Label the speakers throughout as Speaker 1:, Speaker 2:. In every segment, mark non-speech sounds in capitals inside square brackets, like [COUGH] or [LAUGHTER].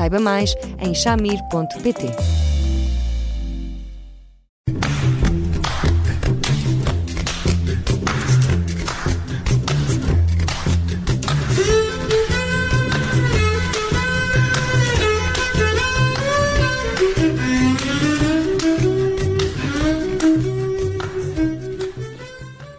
Speaker 1: Saiba mais em chamir.pt.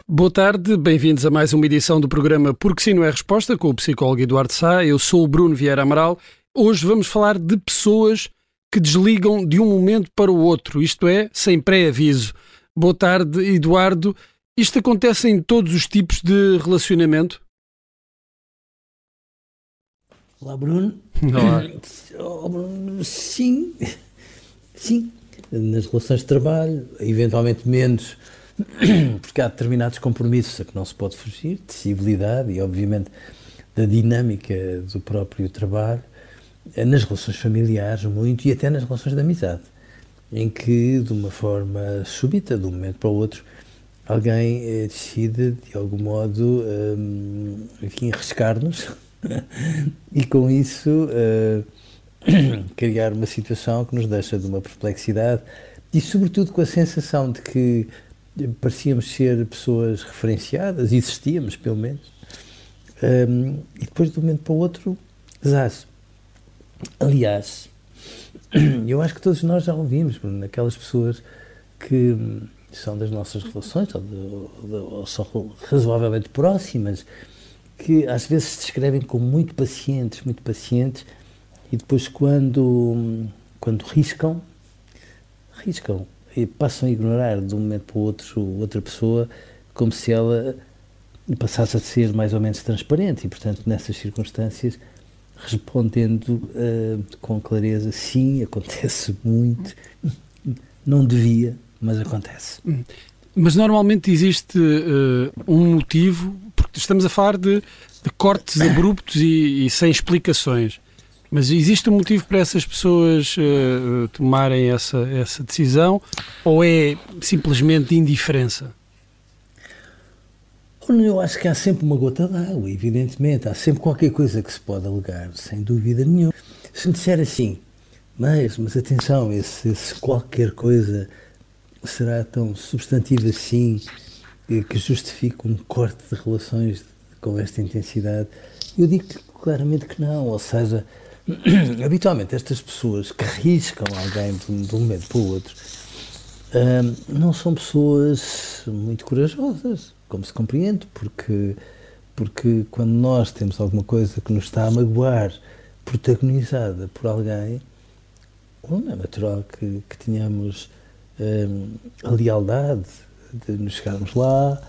Speaker 2: Boa tarde, bem-vindos a mais uma edição do programa Porque Sim Não é Resposta, com o psicólogo Eduardo Sá. Eu sou o Bruno Vieira Amaral. Hoje vamos falar de pessoas que desligam de um momento para o outro, isto é, sem pré-aviso. Boa tarde, Eduardo. Isto acontece em todos os tipos de relacionamento?
Speaker 3: Olá, Bruno.
Speaker 2: Olá.
Speaker 3: Oh, Bruno, sim, sim. Nas relações de trabalho, eventualmente menos, porque há determinados compromissos a que não se pode fugir, de civilidade e, obviamente, da dinâmica do próprio trabalho, nas relações familiares, muito, e até nas relações de amizade, em que, de uma forma súbita, de um momento para o outro, alguém eh, decide, de algum modo, hum, enfim, arriscar-nos [LAUGHS] e, com isso, eh, [CLEARS THROAT] criar uma situação que nos deixa de uma perplexidade e, sobretudo, com a sensação de que parecíamos ser pessoas referenciadas, existíamos pelo menos, um, e depois de um momento para o outro, zaz. Aliás, [CLEARS THROAT] eu acho que todos nós já ouvimos, Bruno, aquelas pessoas que são das nossas relações, ou, de, ou são razoavelmente próximas, que às vezes se descrevem como muito pacientes, muito pacientes, e depois quando, quando riscam, riscam e passam a ignorar de um momento para o outro outra pessoa como se ela passasse a ser mais ou menos transparente e, portanto, nessas circunstâncias, respondendo uh, com clareza, sim, [LAUGHS] acontece muito, não devia, mas acontece.
Speaker 2: Mas normalmente existe uh, um motivo, porque estamos a falar de, de cortes [COUGHS] abruptos e, e sem explicações. Mas existe um motivo para essas pessoas uh, tomarem essa, essa decisão ou é simplesmente indiferença?
Speaker 3: Eu acho que há sempre uma gota d'água, evidentemente. Há sempre qualquer coisa que se pode alegar, sem dúvida nenhuma. Se me disser assim, mas, mas atenção, esse, esse qualquer coisa será tão substantivo assim que justifique um corte de relações com esta intensidade? Eu digo claramente que não. Ou seja, [CLEARS THROAT] habitualmente estas pessoas que riscam alguém de um momento para o outro não são pessoas muito corajosas, como se compreende, porque, porque quando nós temos alguma coisa que nos está a magoar, protagonizada por alguém, não é natural que, que tenhamos um, a lealdade de nos chegarmos lá,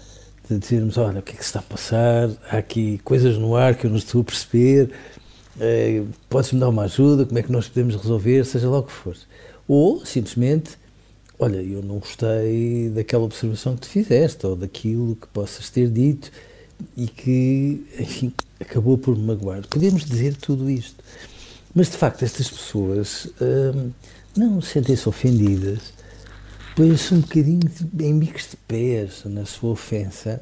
Speaker 3: de dizermos, olha, o que é que se está a passar, há aqui coisas no ar que eu não estou a perceber, eh, podes-me dar uma ajuda, como é que nós podemos resolver, seja lá o que for. Ou, simplesmente, olha, eu não gostei daquela observação que tu fizeste, ou daquilo que possas ter dito, e que, enfim, acabou por me magoar. Podemos dizer tudo isto. Mas, de facto, estas pessoas hum, não sentem-se ofendidas, põem-se um bocadinho de, em bicos de pés na sua ofensa,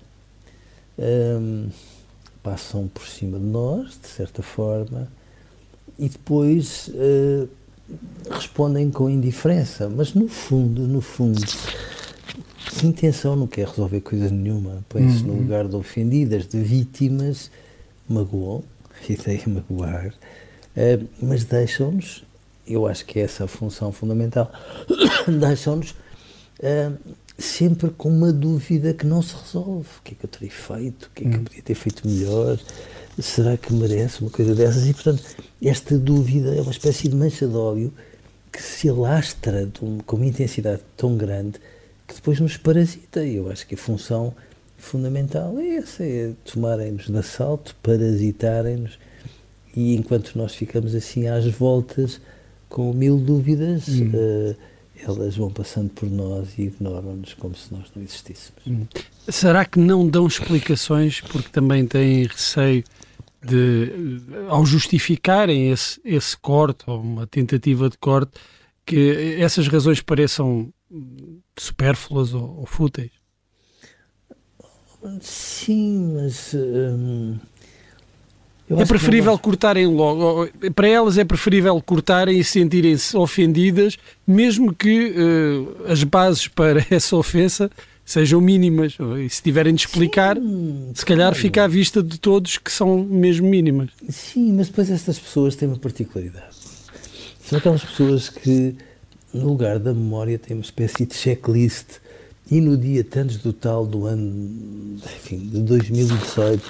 Speaker 3: hum, passam por cima de nós, de certa forma, e depois uh, respondem com indiferença. Mas no fundo, no fundo, a intenção não quer resolver coisa nenhuma. Põe-se uhum. no lugar de ofendidas, de vítimas, magoam, [LAUGHS] ideia é magoar, uh, mas deixam-nos, eu acho que é essa a função fundamental, [COUGHS] deixam-nos uh, sempre com uma dúvida que não se resolve. O que é que eu teria feito? O que é que eu hum. podia ter feito melhor? Será que merece uma coisa dessas? E, portanto, esta dúvida é uma espécie de mancha de óleo que se alastra um, com uma intensidade tão grande que depois nos parasita. E eu acho que a função fundamental é essa, é tomarem-nos de assalto, parasitarem-nos, e enquanto nós ficamos assim às voltas, com mil dúvidas, hum. uh, elas vão passando por nós e ignoram-nos como se nós não existíssemos. Hum.
Speaker 2: Será que não dão explicações porque também têm receio de, ao justificarem esse, esse corte ou uma tentativa de corte, que essas razões pareçam supérfluas ou, ou fúteis?
Speaker 3: Sim, mas. Hum,
Speaker 2: é preferível cortarem logo. Para elas é preferível cortarem e sentirem-se ofendidas, mesmo que uh, as bases para [LAUGHS] essa ofensa sejam mínimas. E se tiverem de explicar, Sim, se calhar claro. fica à vista de todos que são mesmo mínimas.
Speaker 3: Sim, mas depois estas pessoas têm uma particularidade. São aquelas pessoas que, no lugar da memória, têm uma espécie de checklist e no dia tantos do tal do ano, enfim, de 2018,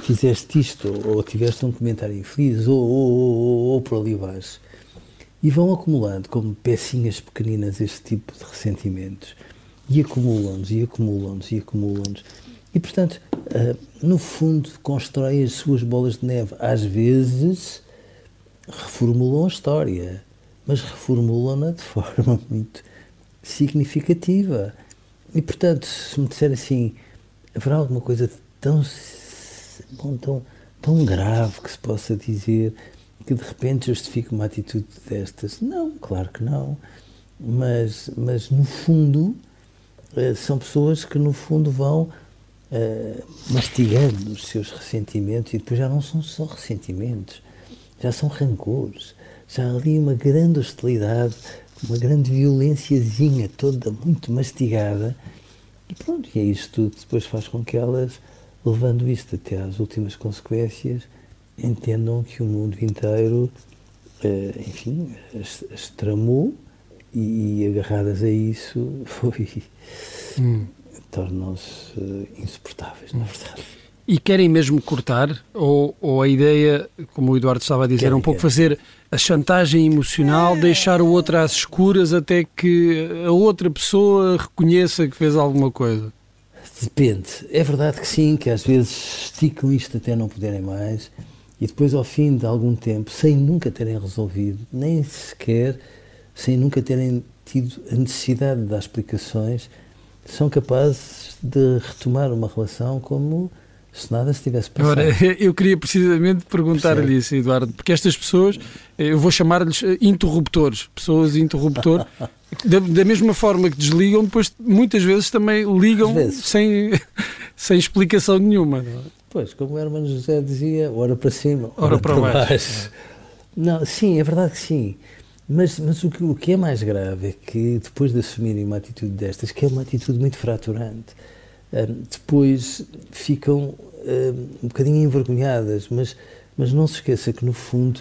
Speaker 3: fizeste isto, ou tiveste um comentário infeliz, ou, ou, ou, ou por ali vais. E vão acumulando como pecinhas pequeninas este tipo de ressentimentos. E acumulam-nos, e acumulam-nos, e acumulam-nos. E, portanto, uh, no fundo, constroem as suas bolas de neve. Às vezes, reformulam a história, mas reformulam-na de [LAUGHS] forma muito significativa. E, portanto, se me disser assim, haverá alguma coisa tão, bom, tão, tão grave que se possa dizer que de repente justifique uma atitude destas? Não, claro que não. Mas, mas no fundo, eh, são pessoas que no fundo vão uh, mastigando os seus ressentimentos e depois já não são só ressentimentos, já são rancores, já ali uma grande hostilidade uma grande violênciazinha toda muito mastigada e pronto, e é isto tudo depois faz com que elas, levando isto até às últimas consequências, entendam que o mundo inteiro, eh, enfim, as, tramou e, agarradas a isso [LAUGHS] foi hum. tornam-se uh, insuportáveis, na verdade.
Speaker 2: E querem mesmo cortar? Ou, ou a ideia, como o Eduardo estava a dizer, querem, é um pouco querem. fazer a chantagem emocional, é. deixar o outro às escuras até que a outra pessoa reconheça que fez alguma coisa?
Speaker 3: Depende. É verdade que sim, que às vezes esticam isto até não poderem mais e depois, ao fim de algum tempo, sem nunca terem resolvido, nem sequer, sem nunca terem tido a necessidade de dar explicações, são capazes de retomar uma relação como se nada se tivesse passado.
Speaker 2: Agora, [LAUGHS] eu queria precisamente perguntar-lhe isso, Eduardo, porque estas pessoas, eu vou chamar-lhes eh, interruptores, pessoas interruptor, [LAUGHS] da, da, mesma forma que desligam, depois muitas vezes também ligam vezes. Sem, [LAUGHS] sem explicação nenhuma. É?
Speaker 3: Pois, como o Hermano José dizia, ora para cima,
Speaker 2: ora, ora para, para baixo. baixo.
Speaker 3: Não, sim, é verdade que sim. Mas, mas o, que, o que é mais grave é que depois de assumirem uma atitude destas, que é uma atitude muito fraturante, depois ficam um bocadinho envergonhadas, mas, mas não se esqueça que, no fundo,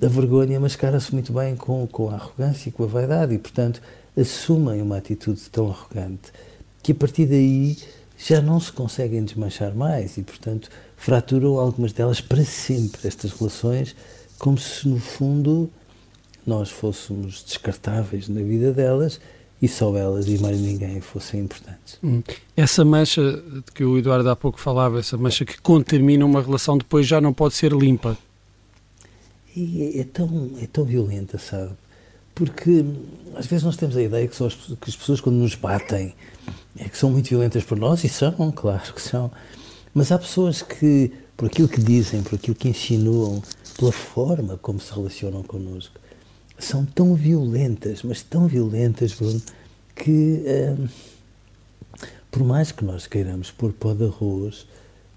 Speaker 3: a vergonha mascara-se muito bem com, com a arrogância e com a vaidade, e, portanto, assumem uma atitude tão arrogante que, a partir daí, já não se conseguem desmanchar mais e, portanto, fraturam algumas delas para sempre estas relações, como se, no fundo, nós fôssemos descartáveis na vida delas e só elas e mais ninguém fossem importantes. Hum.
Speaker 2: Essa mancha de que o Eduardo há pouco falava, essa mancha que contamina uma relação depois já não pode ser limpa.
Speaker 3: E é, é tão, é tão violenta, sabe? Porque às vezes nós temos a ideia que, as, que as pessoas quando nos batem é que são muito violentas por nós, e são, [LAUGHS] claro que são. Mas há pessoas que, por aquilo que dizem, por aquilo que insinuam, pela forma como se relacionam connosco, são tão violentas, mas tão violentas, Bruno, que hum, por mais que nós queiramos pôr pó de arroz,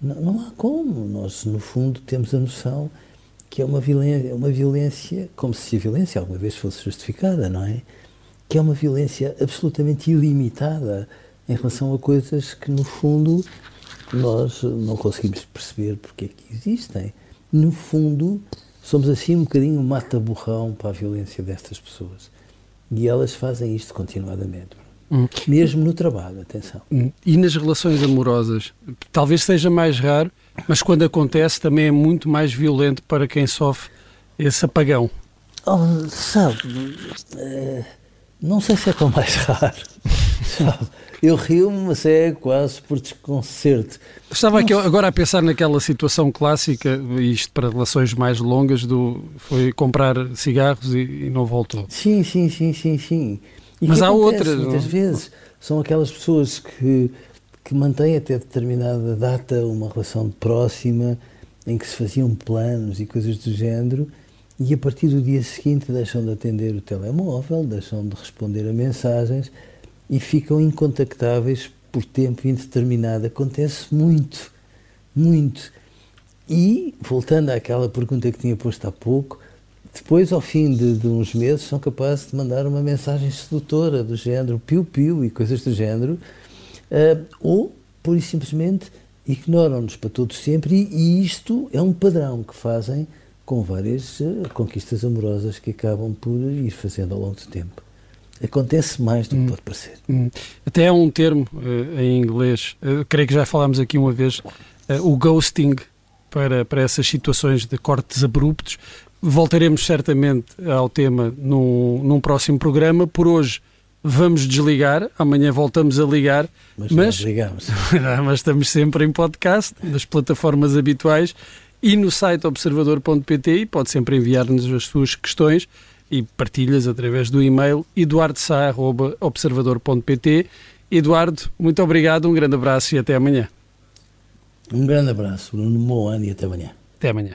Speaker 3: não, não, há como. Nós, no fundo, temos a noção que é uma violência, uma violência, como se a violência alguma vez fosse justificada, não é? Que é uma violência absolutamente ilimitada em relação a coisas que, no fundo, nós não conseguimos perceber porque é que existem. No fundo, somos assim um bocadinho mata-borrão para a violência destas pessoas. E elas fazem isto continuadamente. Hum. Mesmo no trabalho, atenção.
Speaker 2: Hum. E nas relações amorosas? Talvez seja mais raro, mas quando acontece também é muito mais violento para quem sofre esse apagão.
Speaker 3: Oh, sabe, uh, não sei se é tão mais raro. [LAUGHS] Eu rio-me, mas é quase por desconcerto.
Speaker 2: Estava aqui agora a pensar naquela situação clássica, isto para relações mais longas, do foi comprar cigarros e, e não voltou.
Speaker 3: Sim, sim, sim, sim, sim.
Speaker 2: E mas há outras.
Speaker 3: Muitas não? vezes são aquelas pessoas que, que mantêm até determinada data uma relação próxima, em que se faziam planos e coisas do género, e a partir do dia seguinte deixam de atender o telemóvel, deixam de responder a mensagens e ficam incontactáveis por tempo indeterminado. Acontece muito, muito. E, voltando àquela pergunta que tinha posto há pouco, depois, ao fim de, de uns meses, são capazes de mandar uma mensagem sedutora do género piu-piu e coisas do género, uh, ou, por e simplesmente, ignoram-nos para todo sempre, e, e isto é um padrão que fazem com várias uh, conquistas amorosas que acabam por ir fazendo ao longo do tempo. Acontece mais do que hum. pode parecer.
Speaker 2: Hum. Até há um termo uh, em inglês, uh, creio que já falámos aqui uma vez, o ghosting, para, para essas situações de cortes abruptos. Voltaremos certamente ao tema num, num próximo programa. Por hoje vamos desligar, amanhã voltamos a ligar.
Speaker 3: Mas, mas, [LAUGHS]
Speaker 2: mas estamos sempre em podcast, nas plataformas habituais e no site observador.pt e pode sempre enviar-nos as suas questões e partilhas através do e-mail eduardosá.observador.pt Eduardo, muito obrigado, um grande abraço e até amanhã.
Speaker 3: Um grande abraço, um bom ano e até amanhã.
Speaker 2: Até amanhã.